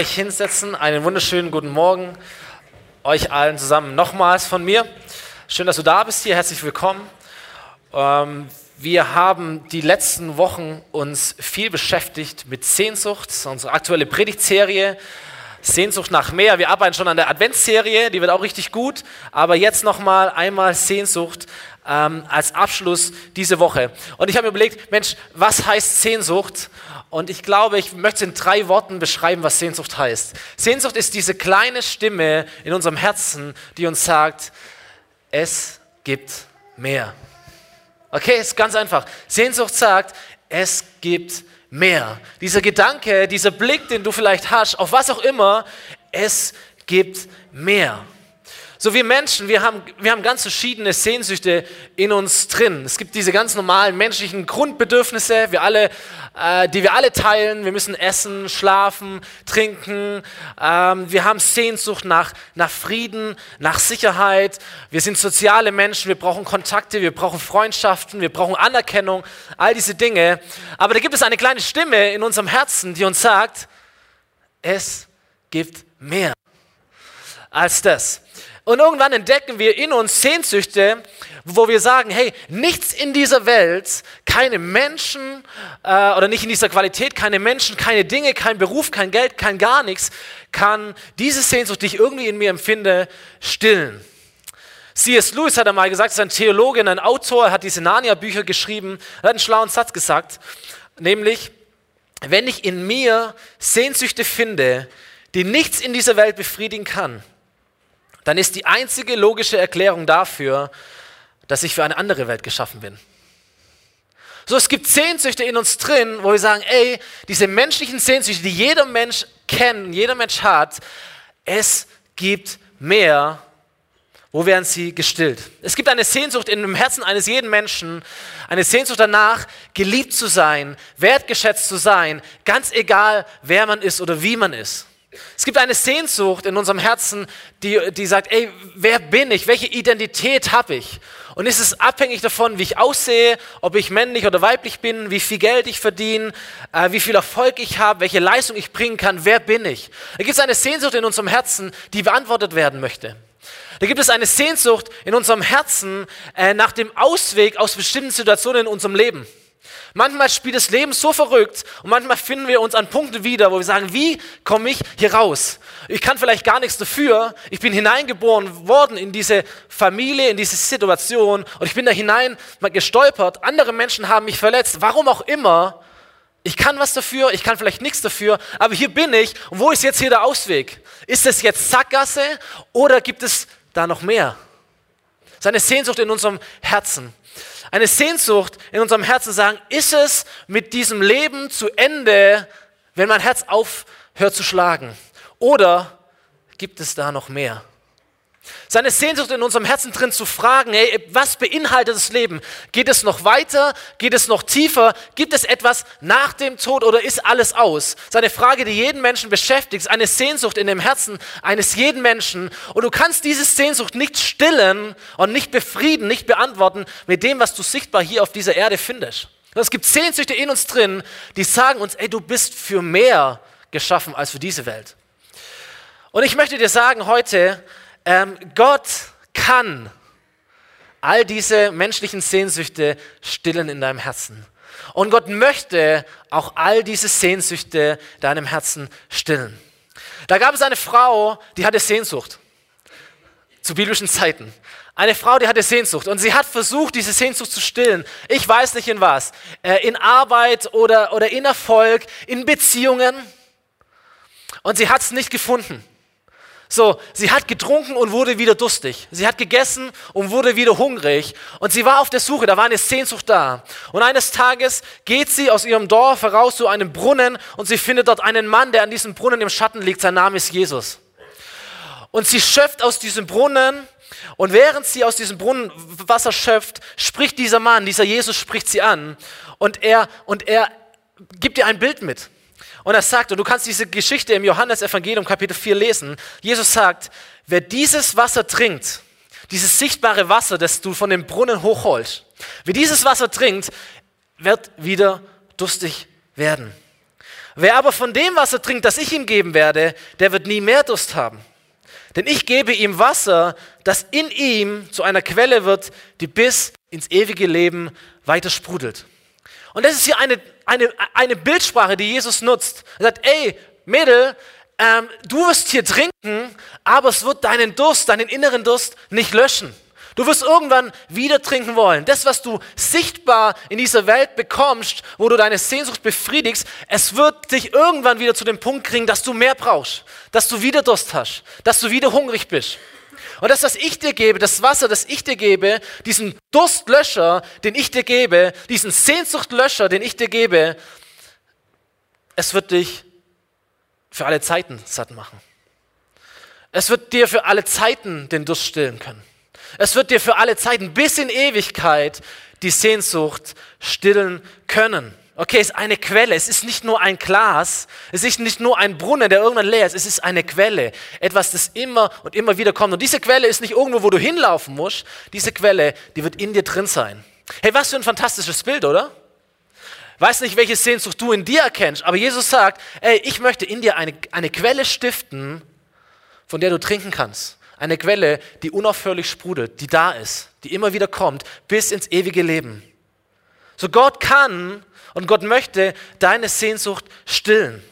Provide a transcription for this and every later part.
euch hinsetzen. Einen wunderschönen guten Morgen euch allen zusammen nochmals von mir. Schön, dass du da bist hier. Herzlich willkommen. Ähm, wir haben die letzten Wochen uns viel beschäftigt mit Sehnsucht. Unsere aktuelle Predigtserie. Sehnsucht nach mehr. Wir arbeiten schon an der Adventsserie, die wird auch richtig gut. Aber jetzt nochmal einmal Sehnsucht ähm, als Abschluss diese Woche. Und ich habe mir überlegt, Mensch, was heißt Sehnsucht? Und ich glaube, ich möchte in drei Worten beschreiben, was Sehnsucht heißt. Sehnsucht ist diese kleine Stimme in unserem Herzen, die uns sagt, es gibt mehr. Okay, ist ganz einfach. Sehnsucht sagt, es gibt mehr. Dieser Gedanke, dieser Blick, den du vielleicht hast, auf was auch immer, es gibt mehr. So wir Menschen, wir haben, wir haben ganz verschiedene Sehnsüchte in uns drin. Es gibt diese ganz normalen menschlichen Grundbedürfnisse, wir alle, äh, die wir alle teilen. Wir müssen essen, schlafen, trinken. Ähm, wir haben Sehnsucht nach, nach Frieden, nach Sicherheit. Wir sind soziale Menschen, wir brauchen Kontakte, wir brauchen Freundschaften, wir brauchen Anerkennung, all diese Dinge. Aber da gibt es eine kleine Stimme in unserem Herzen, die uns sagt, es gibt mehr als das. Und irgendwann entdecken wir in uns Sehnsüchte, wo wir sagen, hey, nichts in dieser Welt, keine Menschen äh, oder nicht in dieser Qualität, keine Menschen, keine Dinge, kein Beruf, kein Geld, kein gar nichts, kann diese Sehnsucht, die ich irgendwie in mir empfinde, stillen. C.S. Lewis hat einmal gesagt, ist ein Theologe ein Autor, er hat diese Narnia-Bücher geschrieben, er hat einen schlauen Satz gesagt, nämlich, wenn ich in mir Sehnsüchte finde, die nichts in dieser Welt befriedigen kann, dann ist die einzige logische Erklärung dafür, dass ich für eine andere Welt geschaffen bin. So, es gibt Sehnsüchte in uns drin, wo wir sagen, ey, diese menschlichen Sehnsüchte, die jeder Mensch kennt, jeder Mensch hat, es gibt mehr. Wo werden sie gestillt? Es gibt eine Sehnsucht in dem Herzen eines jeden Menschen, eine Sehnsucht danach, geliebt zu sein, wertgeschätzt zu sein, ganz egal, wer man ist oder wie man ist. Es gibt eine Sehnsucht in unserem Herzen, die, die sagt, ey, wer bin ich? Welche Identität habe ich? Und ist es abhängig davon, wie ich aussehe, ob ich männlich oder weiblich bin, wie viel Geld ich verdiene, äh, wie viel Erfolg ich habe, welche Leistung ich bringen kann, wer bin ich? Da gibt es eine Sehnsucht in unserem Herzen, die beantwortet werden möchte. Da gibt es eine Sehnsucht in unserem Herzen äh, nach dem Ausweg aus bestimmten Situationen in unserem Leben. Manchmal spielt das Leben so verrückt und manchmal finden wir uns an Punkten wieder, wo wir sagen, wie komme ich hier raus? Ich kann vielleicht gar nichts dafür. Ich bin hineingeboren worden in diese Familie, in diese Situation und ich bin da hinein gestolpert. Andere Menschen haben mich verletzt. Warum auch immer. Ich kann was dafür, ich kann vielleicht nichts dafür, aber hier bin ich. Und wo ist jetzt hier der Ausweg? Ist es jetzt Sackgasse oder gibt es da noch mehr? Seine Sehnsucht in unserem Herzen eine Sehnsucht in unserem Herzen sagen, ist es mit diesem Leben zu Ende, wenn mein Herz aufhört zu schlagen? Oder gibt es da noch mehr? Seine Sehnsucht in unserem Herzen drin zu fragen, hey, was beinhaltet das Leben? Geht es noch weiter? Geht es noch tiefer? Gibt es etwas nach dem Tod oder ist alles aus? Seine Frage, die jeden Menschen beschäftigt, ist eine Sehnsucht in dem Herzen eines jeden Menschen. Und du kannst diese Sehnsucht nicht stillen und nicht befrieden, nicht beantworten mit dem, was du sichtbar hier auf dieser Erde findest. Es gibt Sehnsüchte in uns drin, die sagen uns, ey, du bist für mehr geschaffen als für diese Welt. Und ich möchte dir sagen heute, ähm, Gott kann all diese menschlichen Sehnsüchte stillen in deinem Herzen. Und Gott möchte auch all diese Sehnsüchte deinem Herzen stillen. Da gab es eine Frau, die hatte Sehnsucht. Zu biblischen Zeiten. Eine Frau, die hatte Sehnsucht und sie hat versucht, diese Sehnsucht zu stillen. Ich weiß nicht in was. Äh, in Arbeit oder, oder in Erfolg, in Beziehungen. Und sie hat es nicht gefunden. So, sie hat getrunken und wurde wieder durstig. Sie hat gegessen und wurde wieder hungrig. Und sie war auf der Suche, da war eine Sehnsucht da. Und eines Tages geht sie aus ihrem Dorf heraus zu einem Brunnen und sie findet dort einen Mann, der an diesem Brunnen im Schatten liegt. Sein Name ist Jesus. Und sie schöpft aus diesem Brunnen und während sie aus diesem Brunnen Wasser schöpft, spricht dieser Mann, dieser Jesus spricht sie an und er, und er gibt ihr ein Bild mit. Und er sagt, und du kannst diese Geschichte im Johannesevangelium Kapitel 4 lesen, Jesus sagt, wer dieses Wasser trinkt, dieses sichtbare Wasser, das du von dem Brunnen hochholst, wer dieses Wasser trinkt, wird wieder durstig werden. Wer aber von dem Wasser trinkt, das ich ihm geben werde, der wird nie mehr Durst haben. Denn ich gebe ihm Wasser, das in ihm zu einer Quelle wird, die bis ins ewige Leben weiter sprudelt. Und das ist hier eine, eine, eine Bildsprache, die Jesus nutzt. Er sagt, ey, Mädel, ähm, du wirst hier trinken, aber es wird deinen Durst, deinen inneren Durst nicht löschen. Du wirst irgendwann wieder trinken wollen. Das, was du sichtbar in dieser Welt bekommst, wo du deine Sehnsucht befriedigst, es wird dich irgendwann wieder zu dem Punkt kriegen, dass du mehr brauchst, dass du wieder Durst hast, dass du wieder hungrig bist. Und das, was ich dir gebe, das Wasser, das ich dir gebe, diesen Durstlöscher, den ich dir gebe, diesen Sehnsuchtlöscher, den ich dir gebe, es wird dich für alle Zeiten satt machen. Es wird dir für alle Zeiten den Durst stillen können. Es wird dir für alle Zeiten bis in Ewigkeit die Sehnsucht stillen können. Okay, es ist eine Quelle. Es ist nicht nur ein Glas. Es ist nicht nur ein Brunnen, der irgendwann leer ist. Es ist eine Quelle. Etwas, das immer und immer wieder kommt. Und diese Quelle ist nicht irgendwo, wo du hinlaufen musst. Diese Quelle, die wird in dir drin sein. Hey, was für ein fantastisches Bild, oder? Weiß nicht, welche Sehnsucht du in dir erkennst, aber Jesus sagt, ey, ich möchte in dir eine, eine Quelle stiften, von der du trinken kannst. Eine Quelle, die unaufhörlich sprudelt, die da ist, die immer wieder kommt, bis ins ewige Leben. So Gott kann und Gott möchte deine Sehnsucht stillen.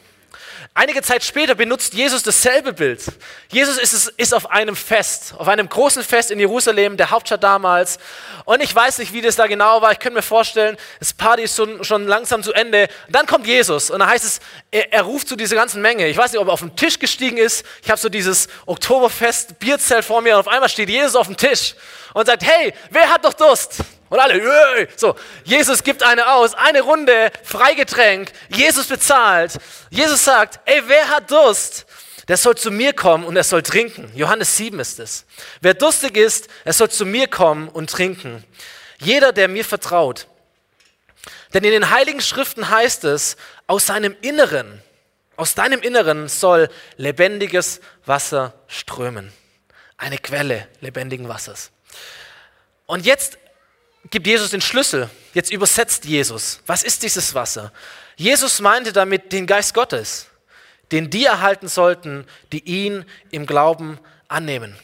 Einige Zeit später benutzt Jesus dasselbe Bild. Jesus ist, ist auf einem Fest, auf einem großen Fest in Jerusalem, der Hauptstadt damals. Und ich weiß nicht, wie das da genau war. Ich könnte mir vorstellen, das Party ist schon, schon langsam zu Ende. dann kommt Jesus und dann heißt es, er, er, ruft zu dieser ganzen Menge. Ich weiß nicht, ob er auf den Tisch gestiegen ist. Ich habe so dieses Oktoberfest Bierzelt vor mir und auf einmal steht Jesus auf dem Tisch und sagt, hey, wer hat doch Durst? Und alle, Jöö! so, Jesus gibt eine aus, eine Runde, Freigetränk, Jesus bezahlt. Jesus sagt, ey, wer hat Durst? Der soll zu mir kommen und er soll trinken. Johannes 7 ist es. Wer durstig ist, er soll zu mir kommen und trinken. Jeder, der mir vertraut. Denn in den heiligen Schriften heißt es, aus seinem Inneren, aus deinem Inneren soll lebendiges Wasser strömen. Eine Quelle lebendigen Wassers. Und jetzt gibt Jesus den Schlüssel. Jetzt übersetzt Jesus. Was ist dieses Wasser? Jesus meinte damit den Geist Gottes, den die erhalten sollten, die ihn im Glauben annehmen.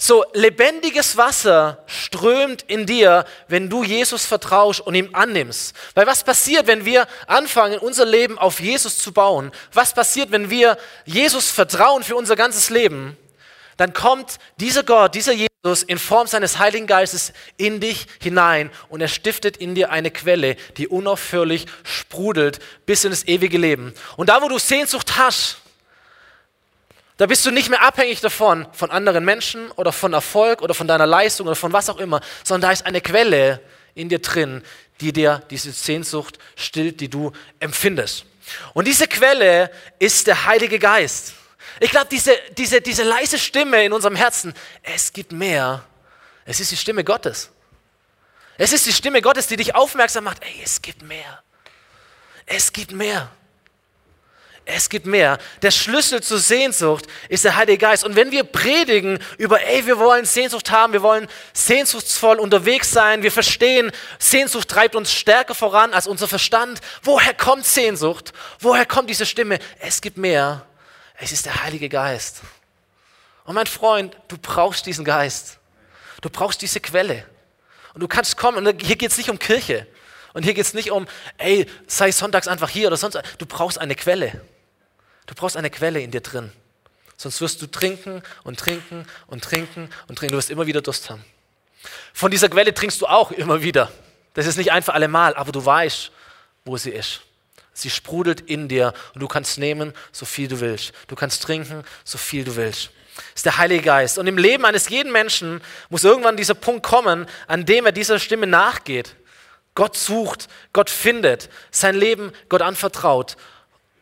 So lebendiges Wasser strömt in dir, wenn du Jesus vertraust und ihm annimmst. Weil was passiert, wenn wir anfangen, unser Leben auf Jesus zu bauen? Was passiert, wenn wir Jesus vertrauen für unser ganzes Leben? Dann kommt dieser Gott, dieser Jesus, Jesus in Form seines Heiligen Geistes in dich hinein und er stiftet in dir eine Quelle, die unaufhörlich sprudelt bis in das ewige Leben. Und da, wo du Sehnsucht hast, da bist du nicht mehr abhängig davon, von anderen Menschen oder von Erfolg oder von deiner Leistung oder von was auch immer, sondern da ist eine Quelle in dir drin, die dir diese Sehnsucht stillt, die du empfindest. Und diese Quelle ist der Heilige Geist. Ich glaube, diese, diese, diese leise Stimme in unserem Herzen, es gibt mehr. Es ist die Stimme Gottes. Es ist die Stimme Gottes, die dich aufmerksam macht. Ey, es gibt mehr. Es gibt mehr. Es gibt mehr. Der Schlüssel zur Sehnsucht ist der Heilige Geist. Und wenn wir predigen über, ey, wir wollen Sehnsucht haben, wir wollen sehnsuchtsvoll unterwegs sein, wir verstehen, Sehnsucht treibt uns stärker voran als unser Verstand. Woher kommt Sehnsucht? Woher kommt diese Stimme? Es gibt mehr. Es ist der Heilige Geist. Und mein Freund, du brauchst diesen Geist. Du brauchst diese Quelle. Und du kannst kommen, und hier geht es nicht um Kirche. Und hier geht es nicht um, ey, sei sonntags einfach hier oder sonst. Du brauchst eine Quelle. Du brauchst eine Quelle in dir drin. Sonst wirst du trinken und trinken und trinken und trinken. Du wirst immer wieder Durst haben. Von dieser Quelle trinkst du auch immer wieder. Das ist nicht einfach allemal, aber du weißt, wo sie ist. Sie sprudelt in dir und du kannst nehmen, so viel du willst. Du kannst trinken, so viel du willst. Das ist der Heilige Geist. Und im Leben eines jeden Menschen muss irgendwann dieser Punkt kommen, an dem er dieser Stimme nachgeht. Gott sucht, Gott findet, sein Leben Gott anvertraut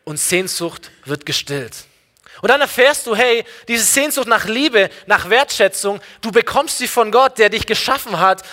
und Sehnsucht wird gestillt. Und dann erfährst du, hey, diese Sehnsucht nach Liebe, nach Wertschätzung, du bekommst sie von Gott, der dich geschaffen hat,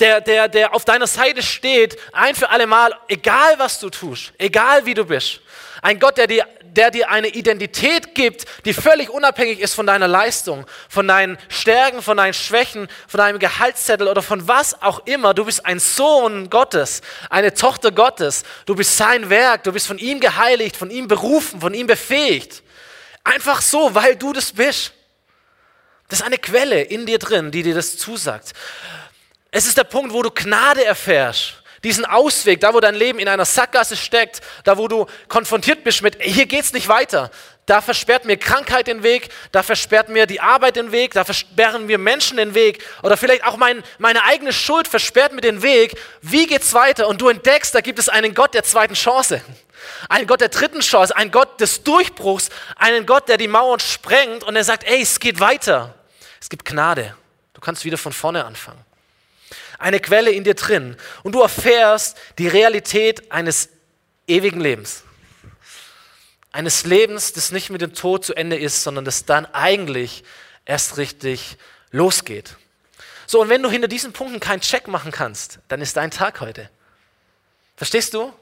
der, der, der auf deiner Seite steht, ein für alle Mal, egal was du tust, egal wie du bist. Ein Gott, der dir, der dir eine Identität gibt, die völlig unabhängig ist von deiner Leistung, von deinen Stärken, von deinen Schwächen, von deinem Gehaltszettel oder von was auch immer. Du bist ein Sohn Gottes, eine Tochter Gottes. Du bist sein Werk, du bist von ihm geheiligt, von ihm berufen, von ihm befähigt. Einfach so, weil du das bist. Das ist eine Quelle in dir drin, die dir das zusagt. Es ist der Punkt, wo du Gnade erfährst. Diesen Ausweg, da wo dein Leben in einer Sackgasse steckt, da wo du konfrontiert bist mit, hier geht's nicht weiter. Da versperrt mir Krankheit den Weg, da versperrt mir die Arbeit den Weg, da versperren mir Menschen den Weg oder vielleicht auch mein, meine eigene Schuld versperrt mir den Weg. Wie geht's weiter? Und du entdeckst, da gibt es einen Gott der zweiten Chance. Einen Gott der dritten Chance, einen Gott des Durchbruchs, einen Gott, der die Mauern sprengt und er sagt, ey, es geht weiter. Es gibt Gnade. Du kannst wieder von vorne anfangen. Eine Quelle in dir drin und du erfährst die Realität eines ewigen Lebens. Eines Lebens, das nicht mit dem Tod zu Ende ist, sondern das dann eigentlich erst richtig losgeht. So, und wenn du hinter diesen Punkten keinen Check machen kannst, dann ist dein Tag heute. Verstehst du?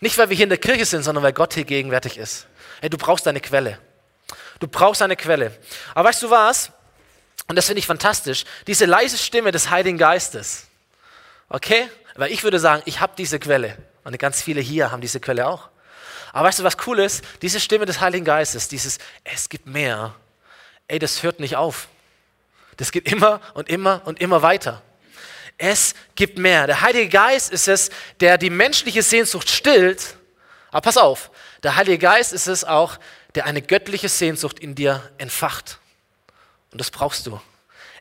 Nicht, weil wir hier in der Kirche sind, sondern weil Gott hier gegenwärtig ist. Hey, du brauchst eine Quelle. Du brauchst eine Quelle. Aber weißt du was? Und das finde ich fantastisch. Diese leise Stimme des Heiligen Geistes. Okay? Weil ich würde sagen, ich habe diese Quelle. Und ganz viele hier haben diese Quelle auch. Aber weißt du, was cool ist? Diese Stimme des Heiligen Geistes, dieses Es gibt mehr. Ey, das hört nicht auf. Das geht immer und immer und immer weiter. Es gibt mehr. Der Heilige Geist ist es, der die menschliche Sehnsucht stillt. Aber pass auf, der Heilige Geist ist es auch, der eine göttliche Sehnsucht in dir entfacht. Und das brauchst du.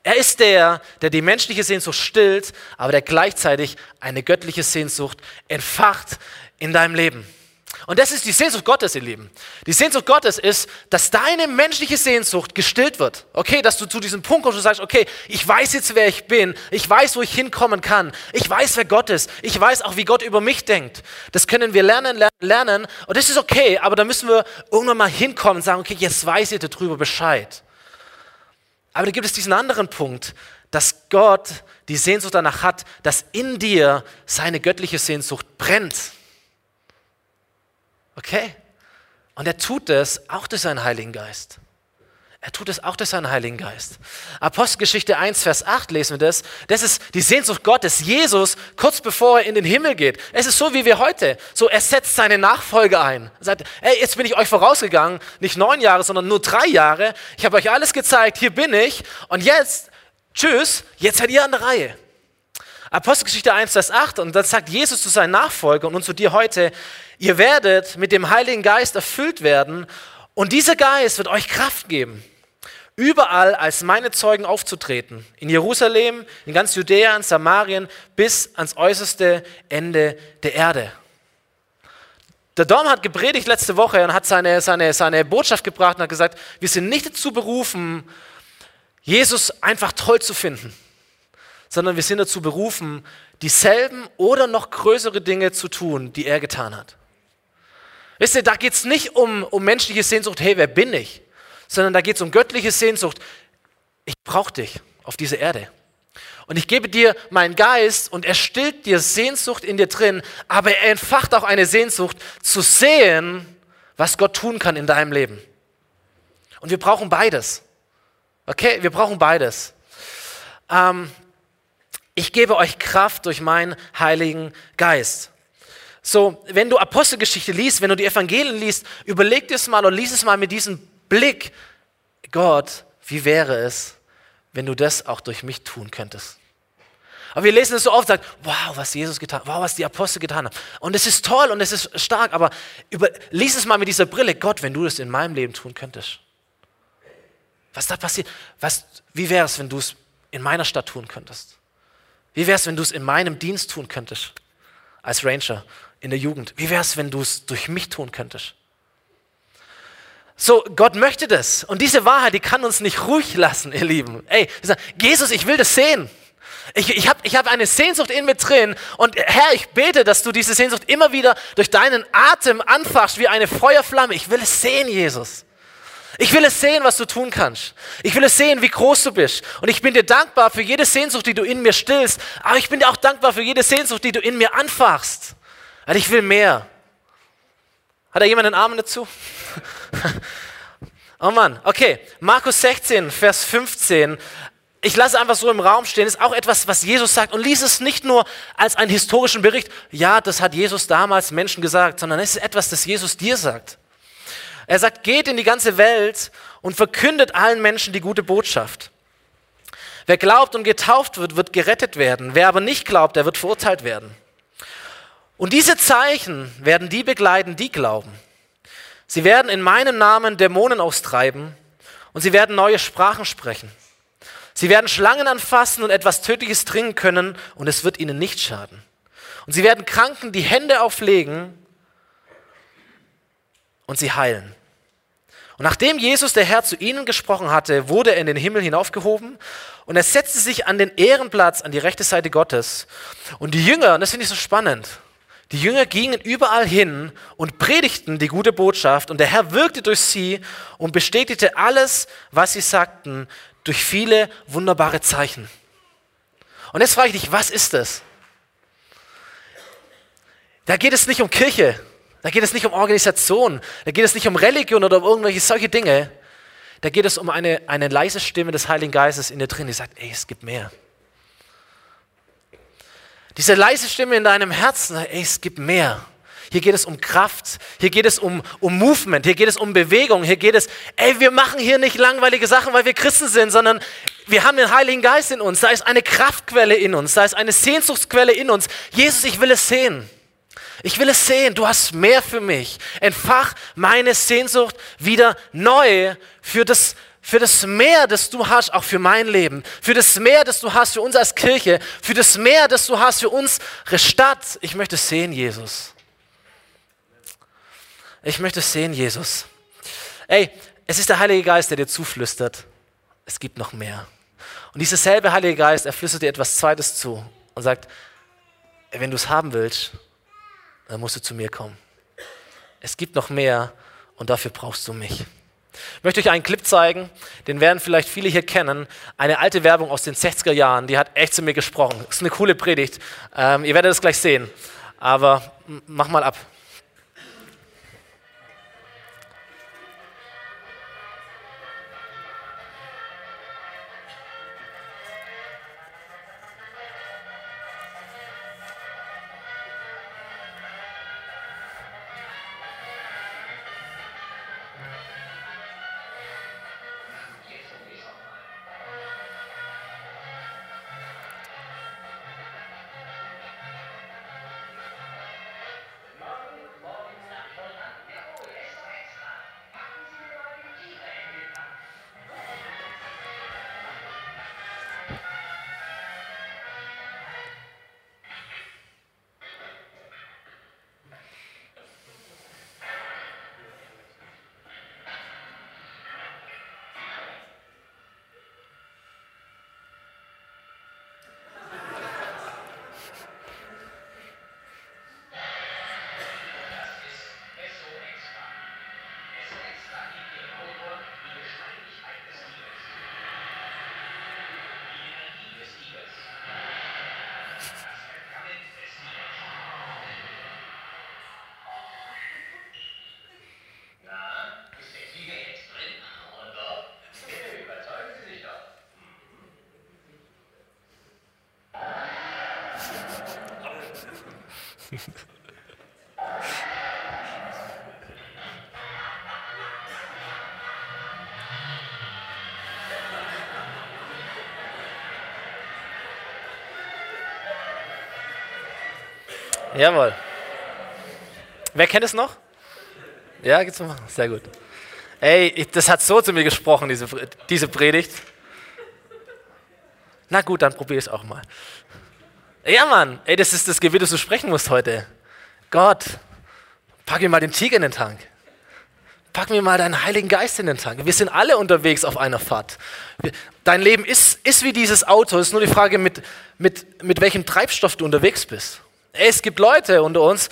Er ist der, der die menschliche Sehnsucht stillt, aber der gleichzeitig eine göttliche Sehnsucht entfacht in deinem Leben. Und das ist die Sehnsucht Gottes, ihr Lieben. Die Sehnsucht Gottes ist, dass deine menschliche Sehnsucht gestillt wird. Okay, dass du zu diesem Punkt kommst und sagst, okay, ich weiß jetzt, wer ich bin. Ich weiß, wo ich hinkommen kann. Ich weiß, wer Gott ist. Ich weiß auch, wie Gott über mich denkt. Das können wir lernen, lernen, lernen. Und das ist okay, aber da müssen wir irgendwann mal hinkommen und sagen, okay, jetzt weiß ich darüber Bescheid. Aber da gibt es diesen anderen Punkt, dass Gott die Sehnsucht danach hat, dass in dir seine göttliche Sehnsucht brennt. Okay? Und er tut es auch durch seinen Heiligen Geist. Er tut es auch durch seinen Heiligen Geist. Apostelgeschichte 1, Vers 8 lesen wir das. Das ist die Sehnsucht Gottes. Jesus, kurz bevor er in den Himmel geht. Es ist so wie wir heute. So, er setzt seine Nachfolge ein. Er sagt, ey, jetzt bin ich euch vorausgegangen. Nicht neun Jahre, sondern nur drei Jahre. Ich habe euch alles gezeigt. Hier bin ich. Und jetzt, tschüss, jetzt seid ihr an der Reihe. Apostelgeschichte 1, Vers 8. Und dann sagt Jesus zu seinen Nachfolgern und zu dir heute, Ihr werdet mit dem Heiligen Geist erfüllt werden und dieser Geist wird euch Kraft geben, überall als meine Zeugen aufzutreten. In Jerusalem, in ganz Judäa, in Samarien, bis ans äußerste Ende der Erde. Der Dom hat gepredigt letzte Woche und hat seine, seine, seine Botschaft gebracht und hat gesagt, wir sind nicht dazu berufen, Jesus einfach toll zu finden, sondern wir sind dazu berufen, dieselben oder noch größere Dinge zu tun, die er getan hat. Wisst ihr, da geht es nicht um, um menschliche Sehnsucht, hey, wer bin ich? Sondern da geht es um göttliche Sehnsucht. Ich brauche dich auf dieser Erde. Und ich gebe dir meinen Geist und er stillt dir Sehnsucht in dir drin, aber er entfacht auch eine Sehnsucht zu sehen, was Gott tun kann in deinem Leben. Und wir brauchen beides. Okay, wir brauchen beides. Ähm, ich gebe euch Kraft durch meinen Heiligen Geist. So, wenn du Apostelgeschichte liest, wenn du die Evangelien liest, überleg dir es mal und lies es mal mit diesem Blick. Gott, wie wäre es, wenn du das auch durch mich tun könntest? Aber wir lesen es so oft, sagt, wow, was Jesus getan hat, wow, was die Apostel getan haben. Und es ist toll und es ist stark, aber über, lies es mal mit dieser Brille. Gott, wenn du das in meinem Leben tun könntest. Was da passiert? Was, wie wäre es, wenn du es in meiner Stadt tun könntest? Wie wäre es, wenn du es in meinem Dienst tun könntest? Als Ranger in der Jugend. Wie wäre es, wenn du es durch mich tun könntest? So, Gott möchte das. Und diese Wahrheit, die kann uns nicht ruhig lassen, ihr Lieben. Ey, Jesus, ich will das sehen. Ich, ich habe ich hab eine Sehnsucht in mir drin und Herr, ich bete, dass du diese Sehnsucht immer wieder durch deinen Atem anfachst wie eine Feuerflamme. Ich will es sehen, Jesus. Ich will es sehen, was du tun kannst. Ich will es sehen, wie groß du bist. Und ich bin dir dankbar für jede Sehnsucht, die du in mir stillst. Aber ich bin dir auch dankbar für jede Sehnsucht, die du in mir anfachst. Weil ich will mehr. Hat da jemand einen Arm dazu? oh Mann, okay. Markus 16, Vers 15. Ich lasse einfach so im Raum stehen, ist auch etwas, was Jesus sagt und lies es nicht nur als einen historischen Bericht, ja, das hat Jesus damals Menschen gesagt, sondern es ist etwas, das Jesus dir sagt. Er sagt, geht in die ganze Welt und verkündet allen Menschen die gute Botschaft. Wer glaubt und getauft wird, wird gerettet werden. Wer aber nicht glaubt, der wird verurteilt werden. Und diese Zeichen werden die begleiten, die glauben. Sie werden in meinem Namen Dämonen austreiben und sie werden neue Sprachen sprechen. Sie werden Schlangen anfassen und etwas Tödliches trinken können und es wird ihnen nicht schaden. Und sie werden Kranken die Hände auflegen und sie heilen. Und nachdem Jesus, der Herr, zu ihnen gesprochen hatte, wurde er in den Himmel hinaufgehoben und er setzte sich an den Ehrenplatz an die rechte Seite Gottes. Und die Jünger, und das finde ich so spannend, die Jünger gingen überall hin und predigten die gute Botschaft und der Herr wirkte durch sie und bestätigte alles, was sie sagten, durch viele wunderbare Zeichen. Und jetzt frage ich dich, was ist das? Da geht es nicht um Kirche, da geht es nicht um Organisation, da geht es nicht um Religion oder um irgendwelche solche Dinge. Da geht es um eine, eine leise Stimme des Heiligen Geistes in dir drin, die sagt, ey, es gibt mehr. Diese leise Stimme in deinem Herzen, ey, es gibt mehr. Hier geht es um Kraft, hier geht es um, um Movement, hier geht es um Bewegung, hier geht es, ey, wir machen hier nicht langweilige Sachen, weil wir Christen sind, sondern wir haben den Heiligen Geist in uns, da ist eine Kraftquelle in uns, da ist eine Sehnsuchtsquelle in uns. Jesus, ich will es sehen. Ich will es sehen, du hast mehr für mich. Entfach meine Sehnsucht wieder neu für das, für das Mehr, das du hast, auch für mein Leben, für das Mehr, das du hast für uns als Kirche, für das Mehr, das du hast für unsere Stadt. Ich möchte sehen, Jesus. Ich möchte sehen, Jesus. Ey, es ist der Heilige Geist, der dir zuflüstert. Es gibt noch mehr. Und dieser selbe Heilige Geist, er flüstert dir etwas Zweites zu und sagt, wenn du es haben willst, dann musst du zu mir kommen. Es gibt noch mehr und dafür brauchst du mich. Ich möchte euch einen Clip zeigen, den werden vielleicht viele hier kennen. Eine alte Werbung aus den 60er Jahren, die hat echt zu mir gesprochen. Ist eine coole Predigt. Ähm, ihr werdet es gleich sehen. Aber mach mal ab. Jawohl. Wer kennt es noch? Ja, geht's noch? Sehr gut. Ey, das hat so zu mir gesprochen, diese, diese Predigt. Na gut, dann probier es auch mal. Ja, Mann, ey, das ist das Gebet, das du sprechen musst heute. Gott, pack mir mal den Tiger in den Tank. Pack mir mal deinen Heiligen Geist in den Tank. Wir sind alle unterwegs auf einer Fahrt. Dein Leben ist, ist wie dieses Auto. Es ist nur die Frage, mit, mit, mit welchem Treibstoff du unterwegs bist. Es gibt Leute unter uns,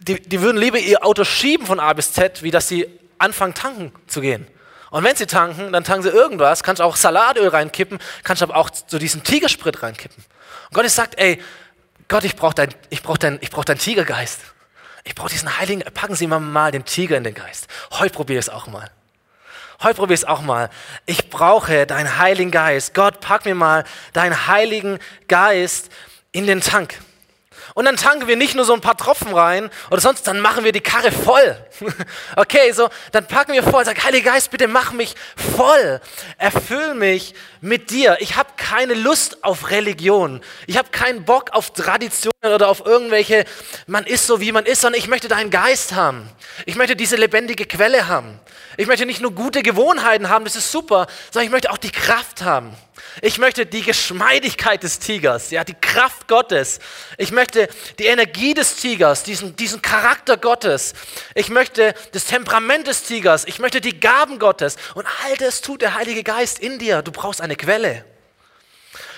die, die würden lieber ihr Auto schieben von A bis Z, wie dass sie anfangen tanken zu gehen. Und wenn sie tanken, dann tanken sie irgendwas, kannst auch Salatöl reinkippen, kannst aber auch so diesen Tigersprit reinkippen. Und Gott sagt, ey, Gott, ich brauche deinen ich brauch dein, ich brauch dein Tigergeist. Ich brauche diesen Heiligen, packen Sie mal, mal den Tiger in den Geist. Heute probiere ich es auch mal. Heute probiere ich es auch mal. Ich brauche deinen Heiligen Geist. Gott, pack mir mal deinen Heiligen Geist in den Tank. Und dann tanken wir nicht nur so ein paar Tropfen rein oder sonst, dann machen wir die Karre voll. okay, so, dann packen wir voll, sag, Heiliger Geist, bitte mach mich voll. Erfüll mich mit dir. Ich habe keine Lust auf Religion. Ich habe keinen Bock auf Traditionen oder auf irgendwelche, man ist so, wie man ist, sondern ich möchte deinen Geist haben. Ich möchte diese lebendige Quelle haben. Ich möchte nicht nur gute Gewohnheiten haben, das ist super, sondern ich möchte auch die Kraft haben. Ich möchte die Geschmeidigkeit des Tigers, ja, die Kraft Gottes. Ich möchte die Energie des Tigers, diesen, diesen Charakter Gottes. Ich möchte das Temperament des Tigers. Ich möchte die Gaben Gottes. Und all das tut der Heilige Geist in dir. Du brauchst eine Quelle.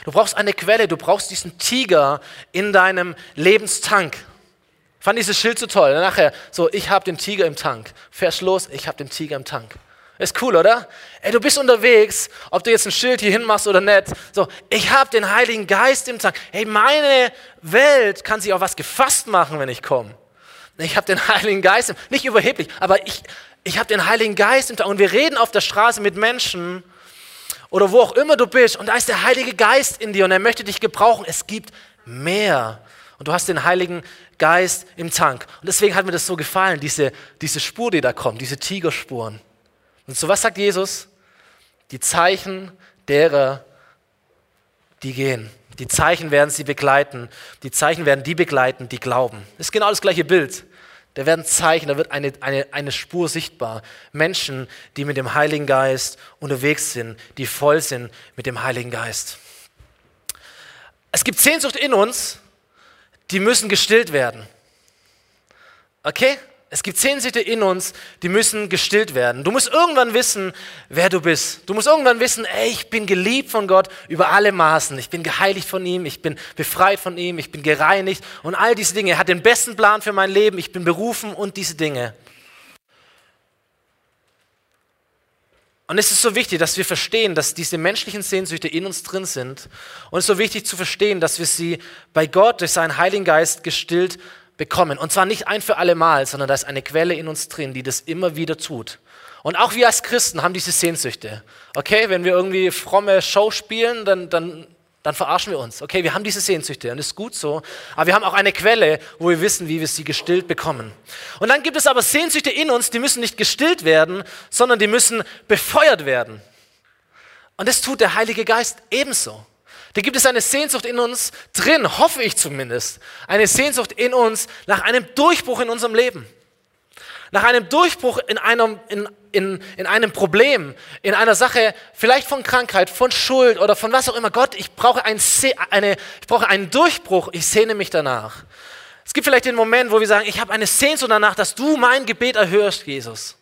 Du brauchst eine Quelle. Du brauchst diesen Tiger in deinem Lebenstank. Fand dieses Schild so toll. Nachher so, ich habe den Tiger im Tank. Fährst los, ich habe den Tiger im Tank. Ist cool, oder? Ey, du bist unterwegs, ob du jetzt ein Schild hier hinmachst oder nicht. So, ich habe den Heiligen Geist im Tank. Hey, meine Welt kann sich auf was gefasst machen, wenn ich komme. Ich habe den Heiligen Geist, im, nicht überheblich, aber ich, ich habe den Heiligen Geist im Tank. Und wir reden auf der Straße mit Menschen oder wo auch immer du bist und da ist der Heilige Geist in dir und er möchte dich gebrauchen. Es gibt mehr. Und du hast den Heiligen Geist im Tank. Und deswegen hat mir das so gefallen, diese, diese Spur, die da kommt, diese Tigerspuren. Und so was sagt Jesus? Die Zeichen derer, die gehen. Die Zeichen werden sie begleiten. Die Zeichen werden die begleiten, die glauben. Das ist genau das gleiche Bild. Da werden Zeichen, da wird eine, eine, eine Spur sichtbar. Menschen, die mit dem Heiligen Geist unterwegs sind, die voll sind mit dem Heiligen Geist. Es gibt Sehnsucht in uns, die müssen gestillt werden. Okay? Es gibt Sehnsüchte in uns, die müssen gestillt werden. Du musst irgendwann wissen, wer du bist. Du musst irgendwann wissen, ey, ich bin geliebt von Gott über alle Maßen. Ich bin geheiligt von ihm, ich bin befreit von ihm, ich bin gereinigt und all diese Dinge. Er hat den besten Plan für mein Leben, ich bin berufen und diese Dinge. Und es ist so wichtig, dass wir verstehen, dass diese menschlichen Sehnsüchte in uns drin sind. Und es ist so wichtig zu verstehen, dass wir sie bei Gott durch seinen Heiligen Geist gestillt bekommen. Und zwar nicht ein für alle Mal, sondern da ist eine Quelle in uns drin, die das immer wieder tut. Und auch wir als Christen haben diese Sehnsüchte. Okay, wenn wir irgendwie fromme Show spielen, dann, dann, dann verarschen wir uns. Okay, wir haben diese Sehnsüchte und ist gut so. Aber wir haben auch eine Quelle, wo wir wissen, wie wir sie gestillt bekommen. Und dann gibt es aber Sehnsüchte in uns, die müssen nicht gestillt werden, sondern die müssen befeuert werden. Und das tut der Heilige Geist ebenso. Da gibt es eine Sehnsucht in uns drin, hoffe ich zumindest. Eine Sehnsucht in uns nach einem Durchbruch in unserem Leben. Nach einem Durchbruch in einem, in, in, in einem Problem, in einer Sache, vielleicht von Krankheit, von Schuld oder von was auch immer. Gott, ich brauche, ein, eine, ich brauche einen Durchbruch, ich sehne mich danach. Es gibt vielleicht den Moment, wo wir sagen, ich habe eine Sehnsucht danach, dass du mein Gebet erhörst, Jesus.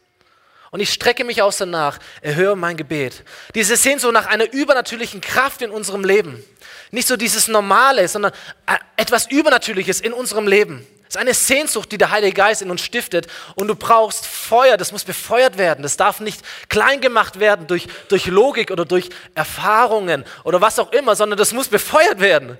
Und ich strecke mich aus danach, erhöre mein Gebet. Diese Sehnsucht nach einer übernatürlichen Kraft in unserem Leben. Nicht so dieses Normale, sondern äh, etwas Übernatürliches in unserem Leben. Es ist eine Sehnsucht, die der Heilige Geist in uns stiftet. Und du brauchst Feuer, das muss befeuert werden. Das darf nicht klein gemacht werden durch, durch Logik oder durch Erfahrungen oder was auch immer, sondern das muss befeuert werden.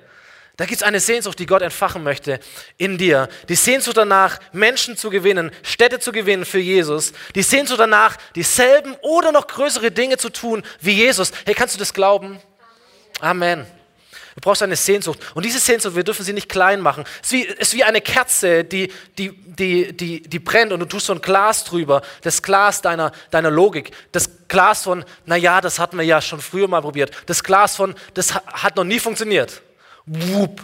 Da gibt es eine Sehnsucht, die Gott entfachen möchte in dir. Die Sehnsucht danach, Menschen zu gewinnen, Städte zu gewinnen für Jesus. Die Sehnsucht danach, dieselben oder noch größere Dinge zu tun wie Jesus. Hey, kannst du das glauben? Amen. Du brauchst eine Sehnsucht. Und diese Sehnsucht, wir dürfen sie nicht klein machen. Es ist wie, ist wie eine Kerze, die, die, die, die, die brennt und du tust so ein Glas drüber. Das Glas deiner, deiner Logik. Das Glas von, naja, das hatten wir ja schon früher mal probiert. Das Glas von, das hat noch nie funktioniert wupp,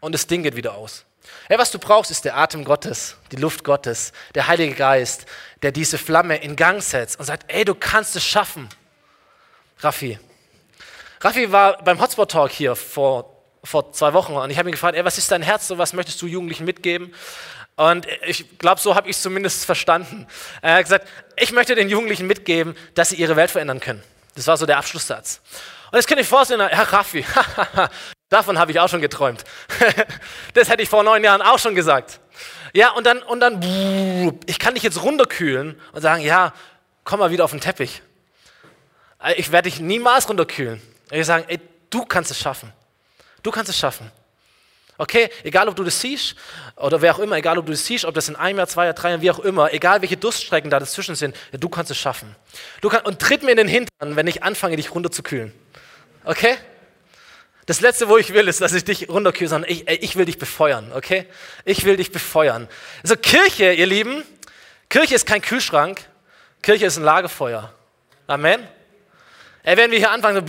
und das Ding geht wieder aus. Hey, was du brauchst, ist der Atem Gottes, die Luft Gottes, der Heilige Geist, der diese Flamme in Gang setzt und sagt, ey, du kannst es schaffen. Raffi. Raffi war beim Hotspot Talk hier vor, vor zwei Wochen und ich habe ihn gefragt, ey, was ist dein Herz, so was möchtest du Jugendlichen mitgeben? Und ich glaube, so habe ich es zumindest verstanden. Er hat gesagt, ich möchte den Jugendlichen mitgeben, dass sie ihre Welt verändern können. Das war so der Abschlusssatz. Und jetzt kann ich vorstellen, Herr Raffi, Davon habe ich auch schon geträumt. das hätte ich vor neun Jahren auch schon gesagt. Ja, und dann, und dann, ich kann dich jetzt runterkühlen und sagen, ja, komm mal wieder auf den Teppich. Ich werde dich niemals runterkühlen. Ich sage, ey, du kannst es schaffen. Du kannst es schaffen. Okay, egal ob du das siehst oder wer auch immer, egal ob du das siehst, ob das in einem Jahr, zwei Jahr, drei Jahren, wie auch immer, egal welche Durststrecken da dazwischen sind, ja, du kannst es schaffen. Du kannst, und tritt mir in den Hintern, wenn ich anfange, dich runterzukühlen. Okay? Das Letzte, wo ich will, ist, dass ich dich runterkühle, sondern ich, ich will dich befeuern, okay? Ich will dich befeuern. Also Kirche, ihr Lieben, Kirche ist kein Kühlschrank, Kirche ist ein Lagerfeuer. Amen? Ey, wenn wir hier anfangen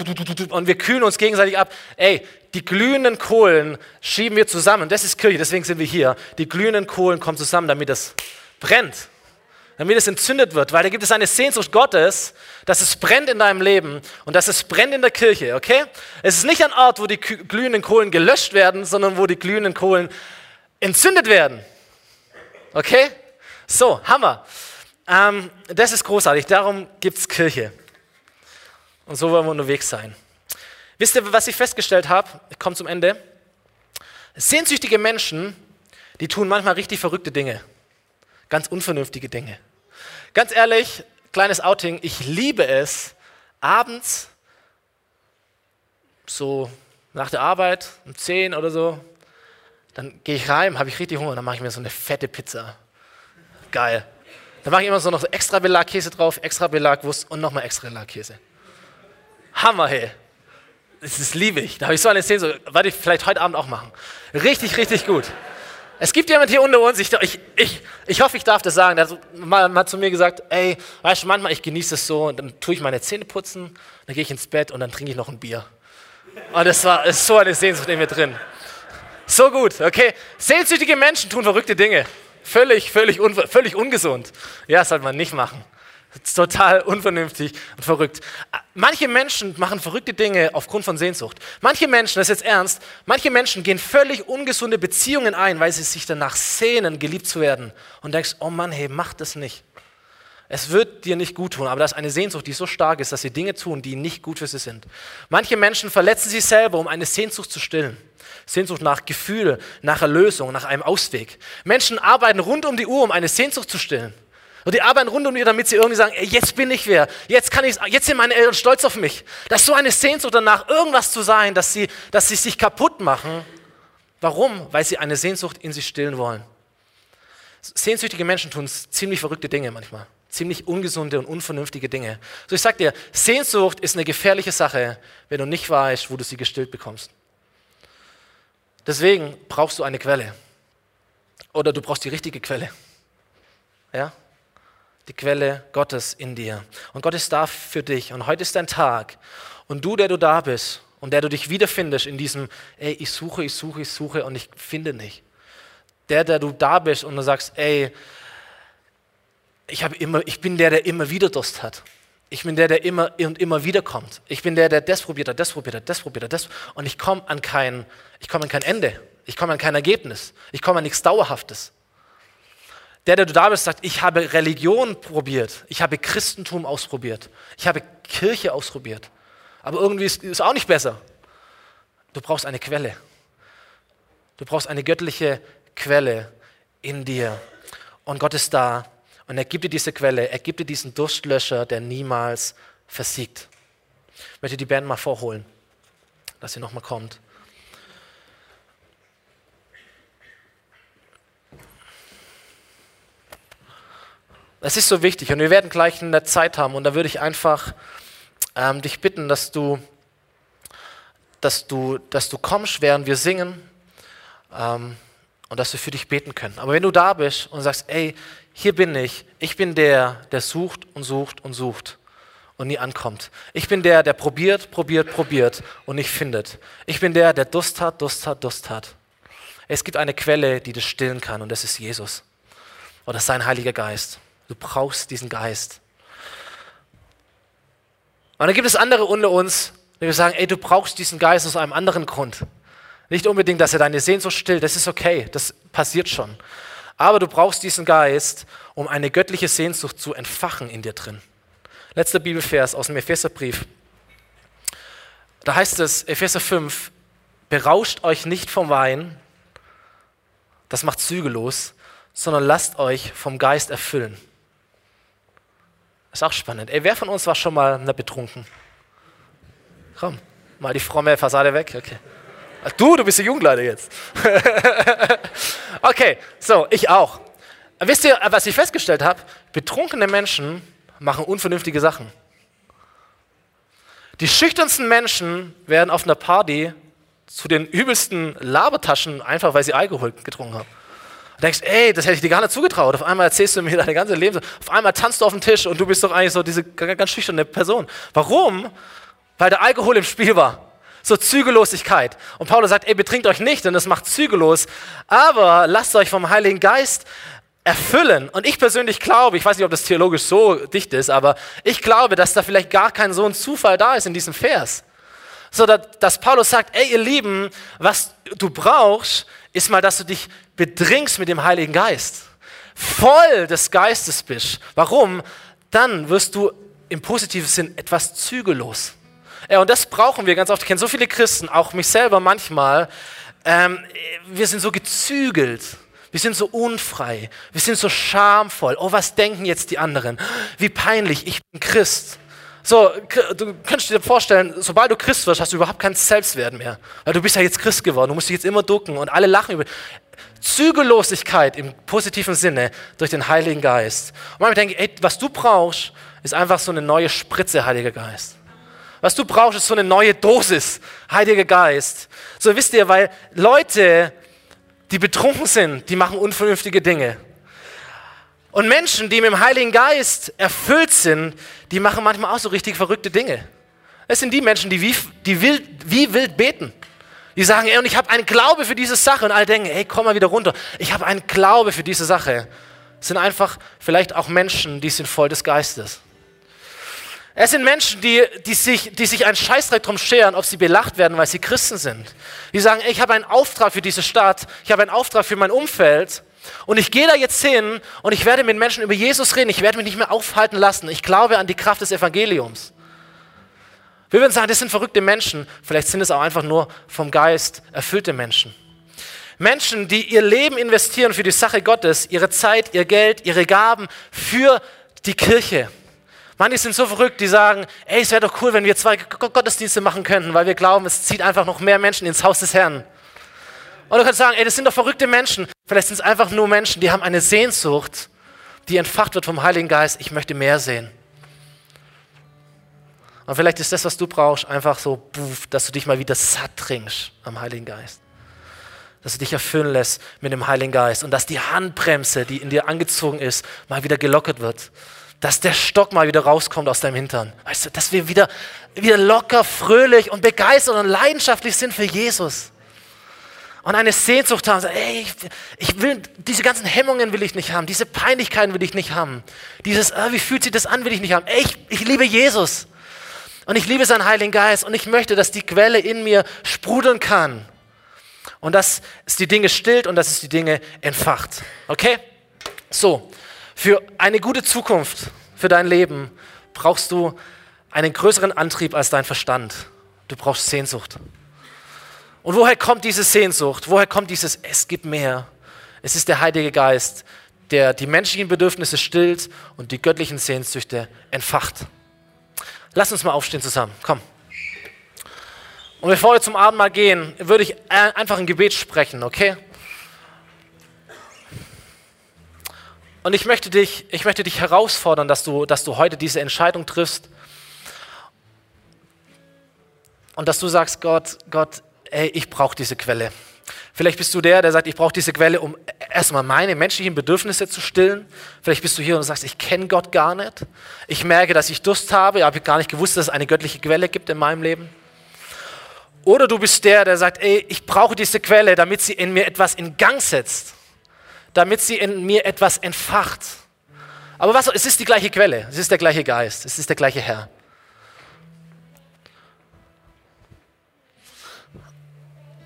und wir kühlen uns gegenseitig ab, ey, die glühenden Kohlen schieben wir zusammen. Das ist Kirche, deswegen sind wir hier. Die glühenden Kohlen kommen zusammen, damit es brennt. Damit es entzündet wird, weil da gibt es eine Sehnsucht Gottes, dass es brennt in deinem Leben und dass es brennt in der Kirche, okay? Es ist nicht ein Ort, wo die glühenden Kohlen gelöscht werden, sondern wo die glühenden Kohlen entzündet werden. Okay? So, Hammer. Ähm, das ist großartig, darum gibt es Kirche. Und so wollen wir unterwegs sein. Wisst ihr, was ich festgestellt habe? Ich komme zum Ende. Sehnsüchtige Menschen, die tun manchmal richtig verrückte Dinge. Ganz unvernünftige Dinge. Ganz ehrlich, kleines Outing, ich liebe es, abends, so nach der Arbeit, um 10 oder so, dann gehe ich rein, habe ich richtig Hunger, dann mache ich mir so eine fette Pizza. Geil. Dann mache ich immer so noch extra Belag-Käse drauf, extra Belag-Wurst und nochmal extra Belag-Käse. Hammer, hey. Das, liebe ich. Da habe ich so eine Szene, so, werde ich vielleicht heute Abend auch machen. Richtig, richtig gut. Es gibt jemand hier unter uns, ich, ich, ich, ich hoffe, ich darf das sagen, der hat mal, mal zu mir gesagt, ey, weißt du, manchmal, ich genieße es so und dann tue ich meine Zähne putzen, dann gehe ich ins Bett und dann trinke ich noch ein Bier. Und das war das ist so eine Sehnsucht in mir drin. So gut, okay. Sehnsüchtige Menschen tun verrückte Dinge. Völlig, völlig, un, völlig ungesund. Ja, das sollte man nicht machen. Total unvernünftig und verrückt. Manche Menschen machen verrückte Dinge aufgrund von Sehnsucht. Manche Menschen, das ist jetzt ernst, manche Menschen gehen völlig ungesunde Beziehungen ein, weil sie sich danach sehnen, geliebt zu werden. Und denkst, oh Mann, hey, mach das nicht. Es wird dir nicht gut tun, aber das ist eine Sehnsucht, die so stark ist, dass sie Dinge tun, die nicht gut für sie sind. Manche Menschen verletzen sich selber, um eine Sehnsucht zu stillen. Sehnsucht nach Gefühl, nach Erlösung, nach einem Ausweg. Menschen arbeiten rund um die Uhr, um eine Sehnsucht zu stillen. Und die arbeiten rund um die, damit sie irgendwie sagen, ey, jetzt bin ich wer, jetzt kann ich, jetzt sind meine Eltern stolz auf mich. Das ist so eine Sehnsucht danach, irgendwas zu sein, dass sie, dass sie sich kaputt machen. Warum? Weil sie eine Sehnsucht in sich stillen wollen. Sehnsüchtige Menschen tun ziemlich verrückte Dinge manchmal. Ziemlich ungesunde und unvernünftige Dinge. So, ich sag dir, Sehnsucht ist eine gefährliche Sache, wenn du nicht weißt, wo du sie gestillt bekommst. Deswegen brauchst du eine Quelle. Oder du brauchst die richtige Quelle. Ja? Die Quelle Gottes in dir. Und Gott ist da für dich. Und heute ist dein Tag. Und du, der du da bist und der du dich wiederfindest in diesem, ey, ich suche, ich suche, ich suche und ich finde nicht. Der, der du da bist und du sagst, ey, ich, immer, ich bin der, der immer wieder Durst hat. Ich bin der, der immer und immer wieder kommt. Ich bin der, der das probiert hat, das probiert hat, das probiert hat, das. Und ich komme an kein, ich komme an kein Ende. Ich komme an kein Ergebnis. Ich komme an nichts Dauerhaftes. Der, der du da bist, sagt, ich habe Religion probiert, ich habe Christentum ausprobiert, ich habe Kirche ausprobiert. Aber irgendwie ist es auch nicht besser. Du brauchst eine Quelle. Du brauchst eine göttliche Quelle in dir. Und Gott ist da und er gibt dir diese Quelle, er gibt dir diesen Durstlöscher, der niemals versiegt. Ich möchte die Band mal vorholen, dass sie nochmal kommt. Es ist so wichtig und wir werden gleich eine Zeit haben und da würde ich einfach ähm, dich bitten, dass du, dass, du, dass du kommst, während wir singen ähm, und dass wir für dich beten können. Aber wenn du da bist und sagst, ey, hier bin ich, ich bin der, der sucht und sucht und sucht und nie ankommt. Ich bin der, der probiert, probiert, probiert und nicht findet. Ich bin der, der Durst hat, Durst hat, Durst hat. Es gibt eine Quelle, die das stillen kann und das ist Jesus oder sein Heiliger Geist. Du brauchst diesen Geist. Und dann gibt es andere unter uns, die sagen, ey, du brauchst diesen Geist aus einem anderen Grund. Nicht unbedingt, dass er deine Sehnsucht stillt, das ist okay, das passiert schon. Aber du brauchst diesen Geist, um eine göttliche Sehnsucht zu entfachen in dir drin. Letzter Bibelvers aus dem Epheserbrief. Da heißt es, Epheser 5, berauscht euch nicht vom Wein, das macht zügellos, sondern lasst euch vom Geist erfüllen. Ist auch spannend. Ey, wer von uns war schon mal ne, betrunken? Komm, mal die fromme Fassade weg. Okay. Du, du bist der Jugendleiter jetzt. okay, so, ich auch. Wisst ihr, was ich festgestellt habe? Betrunkene Menschen machen unvernünftige Sachen. Die schüchternsten Menschen werden auf einer Party zu den übelsten Labertaschen, einfach weil sie Alkohol getrunken haben. Du denkst, ey, das hätte ich dir gar nicht zugetraut. Auf einmal erzählst du mir deine ganze Leben. Auf einmal tanzt du auf dem Tisch und du bist doch eigentlich so diese ganz schüchterne Person. Warum? Weil der Alkohol im Spiel war. So Zügellosigkeit. Und Paulus sagt, ey, betrinkt euch nicht, denn das macht zügellos. Aber lasst euch vom Heiligen Geist erfüllen. Und ich persönlich glaube, ich weiß nicht, ob das theologisch so dicht ist, aber ich glaube, dass da vielleicht gar kein so ein Zufall da ist in diesem Vers. So, dass Paulus sagt, ey, ihr Lieben, was du brauchst, ist mal, dass du dich bedringst mit dem Heiligen Geist. Voll des Geistes bist. Warum? Dann wirst du im positiven Sinn etwas zügellos. Ja, und das brauchen wir ganz oft. Ich kenne so viele Christen, auch mich selber manchmal. Ähm, wir sind so gezügelt. Wir sind so unfrei. Wir sind so schamvoll. Oh, was denken jetzt die anderen? Wie peinlich, ich bin Christ. So, du könntest dir vorstellen, sobald du Christ wirst, hast du überhaupt keinen Selbstwert mehr. Weil du bist ja jetzt Christ geworden, du musst dich jetzt immer ducken und alle lachen über. Zügellosigkeit im positiven Sinne durch den Heiligen Geist. Und manchmal denke ich, ey, was du brauchst, ist einfach so eine neue Spritze, Heiliger Geist. Was du brauchst, ist so eine neue Dosis, Heiliger Geist. So wisst ihr, weil Leute, die betrunken sind, die machen unvernünftige Dinge. Und Menschen, die mit dem Heiligen Geist erfüllt sind, die machen manchmal auch so richtig verrückte Dinge. Es sind die Menschen, die wie, die wild, wie wild beten. Die sagen, ey, und ich habe einen Glaube für diese Sache. Und alle denken, hey, komm mal wieder runter. Ich habe einen Glaube für diese Sache. Es sind einfach vielleicht auch Menschen, die sind voll des Geistes. Es sind Menschen, die, die, sich, die sich einen Scheißdreck drum scheren, ob sie belacht werden, weil sie Christen sind. Die sagen, ey, ich habe einen Auftrag für diese Stadt, ich habe einen Auftrag für mein Umfeld und ich gehe da jetzt hin und ich werde mit Menschen über Jesus reden. Ich werde mich nicht mehr aufhalten lassen. Ich glaube an die Kraft des Evangeliums. Wir würden sagen, das sind verrückte Menschen. Vielleicht sind es auch einfach nur vom Geist erfüllte Menschen. Menschen, die ihr Leben investieren für die Sache Gottes, ihre Zeit, ihr Geld, ihre Gaben für die Kirche. Manche sind so verrückt, die sagen, ey, es wäre doch cool, wenn wir zwei Gottesdienste machen könnten, weil wir glauben, es zieht einfach noch mehr Menschen ins Haus des Herrn. Und du kannst sagen, ey, das sind doch verrückte Menschen. Vielleicht sind es einfach nur Menschen, die haben eine Sehnsucht, die entfacht wird vom Heiligen Geist. Ich möchte mehr sehen. Und vielleicht ist das, was du brauchst, einfach so, dass du dich mal wieder satt trinkst am Heiligen Geist. Dass du dich erfüllen lässt mit dem Heiligen Geist und dass die Handbremse, die in dir angezogen ist, mal wieder gelockert wird. Dass der Stock mal wieder rauskommt aus deinem Hintern. Weißt du, dass wir wieder, wieder locker, fröhlich und begeistert und leidenschaftlich sind für Jesus und eine Sehnsucht haben, ey, ich, ich, will, diese ganzen Hemmungen will ich nicht haben, diese Peinlichkeiten will ich nicht haben, dieses, äh, wie fühlt sich das an, will ich nicht haben. Ey, ich, ich liebe Jesus und ich liebe seinen Heiligen Geist und ich möchte, dass die Quelle in mir sprudeln kann und dass es die Dinge stillt und dass es die Dinge entfacht. Okay? So, für eine gute Zukunft, für dein Leben brauchst du einen größeren Antrieb als dein Verstand. Du brauchst Sehnsucht. Und woher kommt diese Sehnsucht? Woher kommt dieses Es gibt mehr? Es ist der Heilige Geist, der die menschlichen Bedürfnisse stillt und die göttlichen Sehnsüchte entfacht. Lass uns mal aufstehen zusammen. Komm. Und bevor wir zum Abendmahl gehen, würde ich einfach ein Gebet sprechen, okay? Und ich möchte dich, ich möchte dich herausfordern, dass du, dass du heute diese Entscheidung triffst. Und dass du sagst, Gott, Gott, ey, ich brauche diese Quelle. Vielleicht bist du der, der sagt, ich brauche diese Quelle, um erstmal meine menschlichen Bedürfnisse zu stillen. Vielleicht bist du hier und sagst, ich kenne Gott gar nicht. Ich merke, dass ich Durst habe. Ich habe gar nicht gewusst, dass es eine göttliche Quelle gibt in meinem Leben. Oder du bist der, der sagt, ey, ich brauche diese Quelle, damit sie in mir etwas in Gang setzt. Damit sie in mir etwas entfacht. Aber was, es ist die gleiche Quelle. Es ist der gleiche Geist. Es ist der gleiche Herr.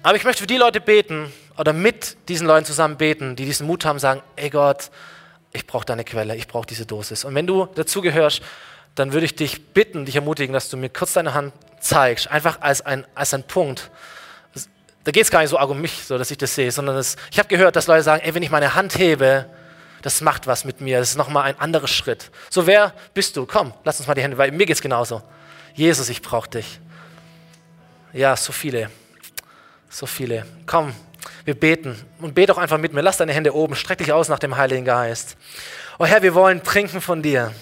Aber ich möchte für die Leute beten oder mit diesen Leuten zusammen beten, die diesen Mut haben, sagen, ey Gott, ich brauche deine Quelle, ich brauche diese Dosis. Und wenn du dazugehörst, dann würde ich dich bitten, dich ermutigen, dass du mir kurz deine Hand zeigst, einfach als ein, als ein Punkt. Da geht es gar nicht so arg um mich, so dass ich das sehe, sondern das, ich habe gehört, dass Leute sagen, ey, wenn ich meine Hand hebe, das macht was mit mir, das ist nochmal ein anderer Schritt. So, wer bist du? Komm, lass uns mal die Hände, weil mir geht es genauso. Jesus, ich brauche dich. Ja, so viele. So viele. Komm, wir beten und bete auch einfach mit mir. Lass deine Hände oben, streck dich aus nach dem Heiligen Geist. Oh Herr, wir wollen trinken von dir.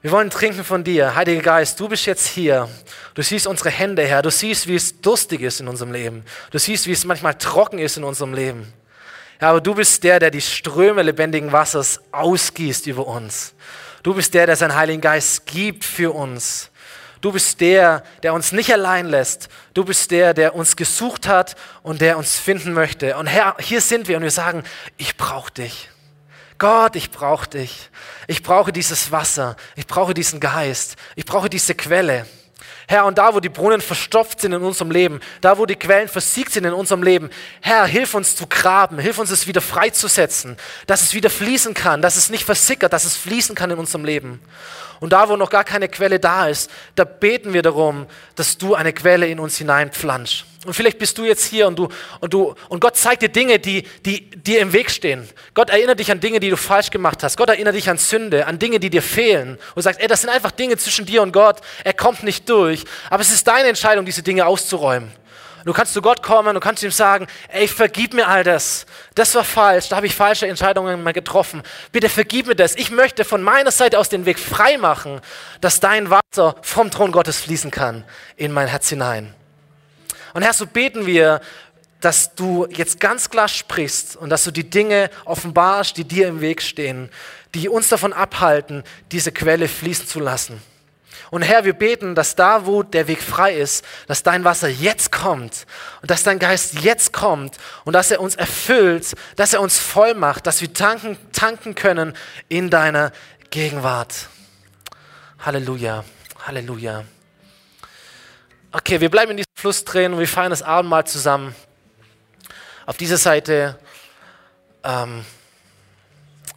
Wir wollen trinken von dir. Heiliger Geist, du bist jetzt hier. Du siehst unsere Hände, Herr. Du siehst, wie es durstig ist in unserem Leben. Du siehst, wie es manchmal trocken ist in unserem Leben. Ja, aber du bist der, der die Ströme lebendigen Wassers ausgießt über uns. Du bist der, der seinen Heiligen Geist gibt für uns. Du bist der, der uns nicht allein lässt. Du bist der, der uns gesucht hat und der uns finden möchte. Und Herr, hier sind wir und wir sagen, ich brauche dich. Gott, ich brauche dich. Ich brauche dieses Wasser. Ich brauche diesen Geist. Ich brauche diese Quelle. Herr, und da, wo die Brunnen verstopft sind in unserem Leben, da, wo die Quellen versiegt sind in unserem Leben, Herr, hilf uns zu graben, hilf uns es wieder freizusetzen, dass es wieder fließen kann, dass es nicht versickert, dass es fließen kann in unserem Leben. Und da, wo noch gar keine Quelle da ist, da beten wir darum, dass du eine Quelle in uns hineinpflanzt. Und vielleicht bist du jetzt hier und du, und du, und Gott zeigt dir Dinge, die, die dir im Weg stehen. Gott erinnert dich an Dinge, die du falsch gemacht hast. Gott erinnert dich an Sünde, an Dinge, die dir fehlen. Und sagt, ey, das sind einfach Dinge zwischen dir und Gott. Er kommt nicht durch. Aber es ist deine Entscheidung, diese Dinge auszuräumen. Du kannst zu Gott kommen, du kannst ihm sagen, ey, vergib mir all das. Das war falsch, da habe ich falsche Entscheidungen mal getroffen. Bitte vergib mir das. Ich möchte von meiner Seite aus den Weg frei machen, dass dein Wasser vom Thron Gottes fließen kann in mein Herz hinein. Und Herr, so beten wir, dass du jetzt ganz klar sprichst und dass du die Dinge offenbarst, die dir im Weg stehen, die uns davon abhalten, diese Quelle fließen zu lassen. Und Herr, wir beten, dass da, wo der Weg frei ist, dass dein Wasser jetzt kommt und dass dein Geist jetzt kommt und dass er uns erfüllt, dass er uns voll macht, dass wir tanken, tanken können in deiner Gegenwart. Halleluja, Halleluja. Okay, wir bleiben in diesem Fluss drin und wir feiern das Abendmahl zusammen. Auf dieser Seite ähm,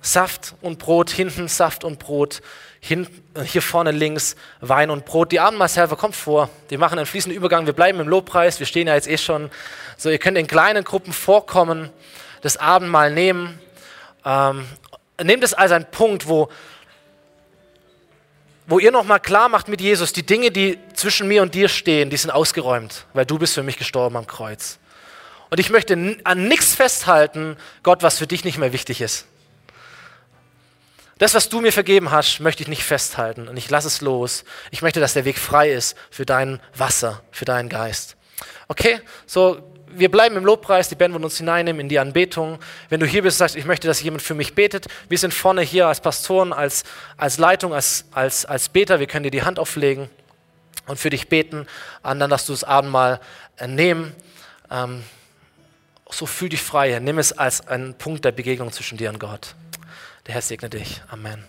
Saft und Brot, hinten Saft und Brot. Hin, hier vorne links Wein und Brot. Die Abendmahlshelfer, kommt vor. Die machen einen fließenden Übergang. Wir bleiben im Lobpreis. Wir stehen ja jetzt eh schon. So, ihr könnt in kleinen Gruppen vorkommen, das Abendmahl nehmen. Ähm, nehmt es als einen Punkt, wo, wo ihr nochmal klar macht mit Jesus, die Dinge, die zwischen mir und dir stehen, die sind ausgeräumt, weil du bist für mich gestorben am Kreuz. Und ich möchte an nichts festhalten, Gott, was für dich nicht mehr wichtig ist. Das, was du mir vergeben hast, möchte ich nicht festhalten und ich lasse es los. Ich möchte, dass der Weg frei ist für dein Wasser, für deinen Geist. Okay, so wir bleiben im Lobpreis, die Band wird uns hineinnehmen in die Anbetung. Wenn du hier bist und sagst, ich möchte, dass jemand für mich betet, wir sind vorne hier als Pastoren, als, als Leitung, als, als, als Beter, wir können dir die Hand auflegen und für dich beten, und dann, dass du das Abendmahl nehmen. Ähm, so fühl dich frei, nimm es als einen Punkt der Begegnung zwischen dir und Gott. Der Herr segne dich. Amen.